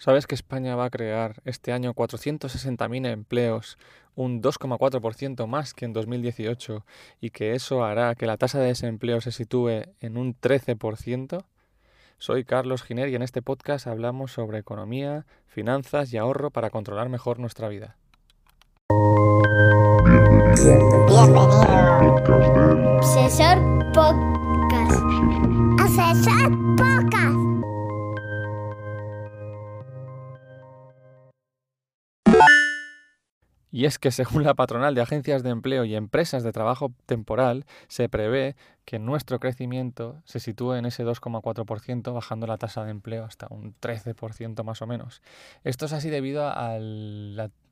¿Sabes que España va a crear este año 460.000 empleos, un 2,4% más que en 2018, y que eso hará que la tasa de desempleo se sitúe en un 13%? Soy Carlos Giner y en este podcast hablamos sobre economía, finanzas y ahorro para controlar mejor nuestra vida. Bienvenido. Asesor Podcast. Y es que según la patronal de agencias de empleo y empresas de trabajo temporal, se prevé que nuestro crecimiento se sitúe en ese 2,4%, bajando la tasa de empleo hasta un 13% más o menos. Esto es así debido a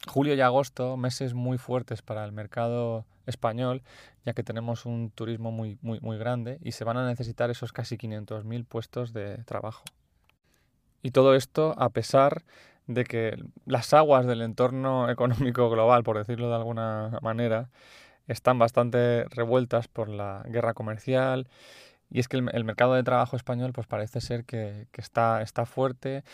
julio y agosto, meses muy fuertes para el mercado español, ya que tenemos un turismo muy, muy, muy grande y se van a necesitar esos casi 500.000 puestos de trabajo. Y todo esto a pesar de que las aguas del entorno económico global, por decirlo de alguna manera, están bastante revueltas por la guerra comercial y es que el, mercado de trabajo español pues parece ser que, está, está fuerte,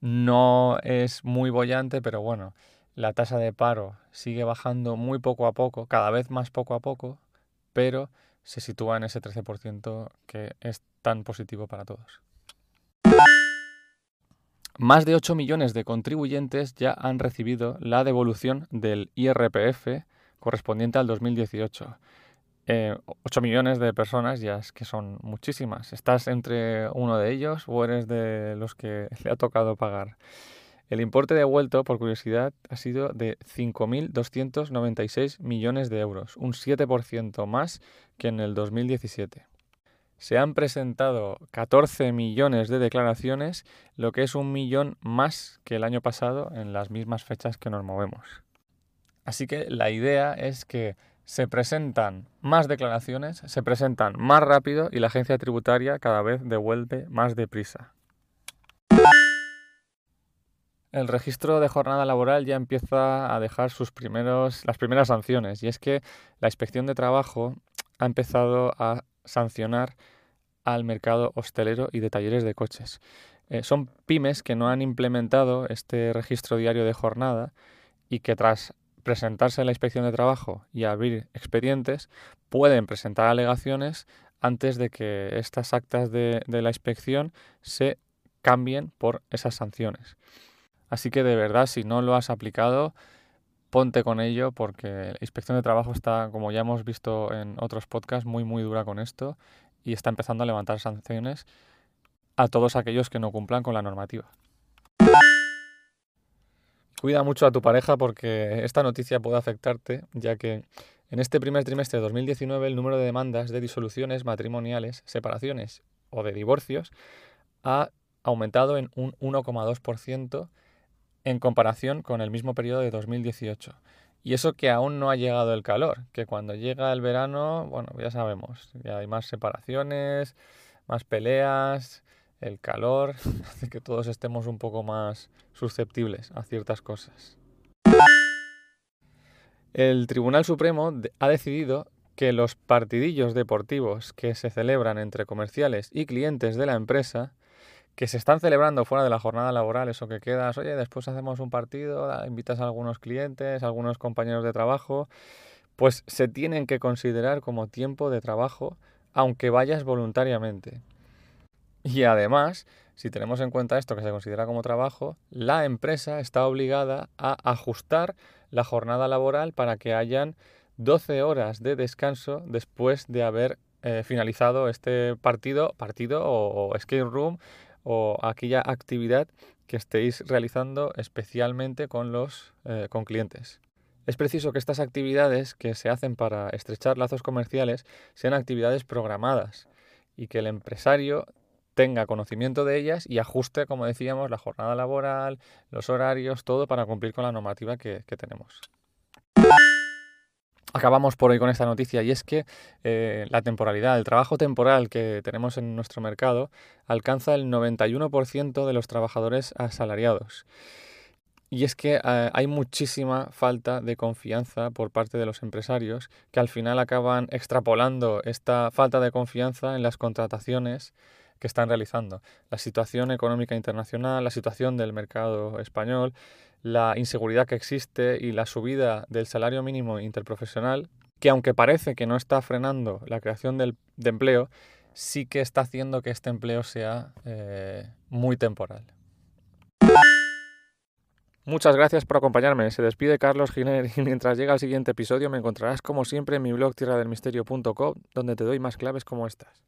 no es muy bollante, pero bueno, la tasa de paro sigue bajando muy poco a poco, cada vez más poco a poco, pero se sitúa en ese 13% que es tan positivo para todos. Más de 8 millones de contribuyentes ya han recibido la devolución del IRPF correspondiente al 2018. 8 eh, millones de personas ya es que son muchísimas. ¿Estás entre uno de ellos o eres de los que le ha tocado pagar? El importe devuelto, por curiosidad, ha sido de 5.296 millones de euros, un 7% más que en el 2017 se han presentado 14 millones de declaraciones, lo que es un millón más que el año pasado en las mismas fechas que nos movemos. Así que la idea es que se presentan más declaraciones, se presentan más rápido y la agencia tributaria cada vez devuelve más deprisa. El registro de jornada laboral ya empieza a dejar sus primeros, las primeras sanciones y es que la inspección de trabajo ha empezado a sancionar al mercado hostelero y de talleres de coches. Eh, son pymes que no han implementado este registro diario de jornada y que tras presentarse en la inspección de trabajo y abrir expedientes pueden presentar alegaciones antes de que estas actas de, de la inspección se cambien por esas sanciones. Así que de verdad, si no lo has aplicado, ponte con ello porque la inspección de trabajo está, como ya hemos visto en otros podcasts, muy muy dura con esto y está empezando a levantar sanciones a todos aquellos que no cumplan con la normativa. Cuida mucho a tu pareja porque esta noticia puede afectarte, ya que en este primer trimestre de 2019 el número de demandas de disoluciones matrimoniales, separaciones o de divorcios ha aumentado en un 1,2% en comparación con el mismo periodo de 2018. Y eso que aún no ha llegado el calor, que cuando llega el verano, bueno, ya sabemos, ya hay más separaciones, más peleas, el calor hace que todos estemos un poco más susceptibles a ciertas cosas. El Tribunal Supremo ha decidido que los partidillos deportivos que se celebran entre comerciales y clientes de la empresa que se están celebrando fuera de la jornada laboral, eso que quedas, oye, después hacemos un partido, invitas a algunos clientes, a algunos compañeros de trabajo, pues se tienen que considerar como tiempo de trabajo, aunque vayas voluntariamente. Y además, si tenemos en cuenta esto que se considera como trabajo, la empresa está obligada a ajustar la jornada laboral para que hayan 12 horas de descanso después de haber eh, finalizado este partido, partido o, o room o aquella actividad que estéis realizando especialmente con los eh, con clientes. Es preciso que estas actividades que se hacen para estrechar lazos comerciales sean actividades programadas y que el empresario tenga conocimiento de ellas y ajuste, como decíamos, la jornada laboral, los horarios, todo para cumplir con la normativa que tenemos acabamos por hoy con esta noticia y es que eh, la temporalidad, el trabajo temporal que tenemos en nuestro mercado alcanza el 91% de los trabajadores asalariados. Y es que eh, hay muchísima falta de confianza por parte de los empresarios que al final acaban extrapolando esta falta de confianza en las contrataciones que están realizando. La situación económica internacional, la situación del mercado español, la inseguridad que existe y la subida del salario mínimo interprofesional, que aunque parece que no está frenando la creación del, de empleo, sí que está haciendo que este empleo sea eh, muy temporal. Muchas gracias por acompañarme. Se despide Carlos Giner y mientras llega el siguiente episodio me encontrarás como siempre en mi blog tierradelmisterio.com donde te doy más claves como estas.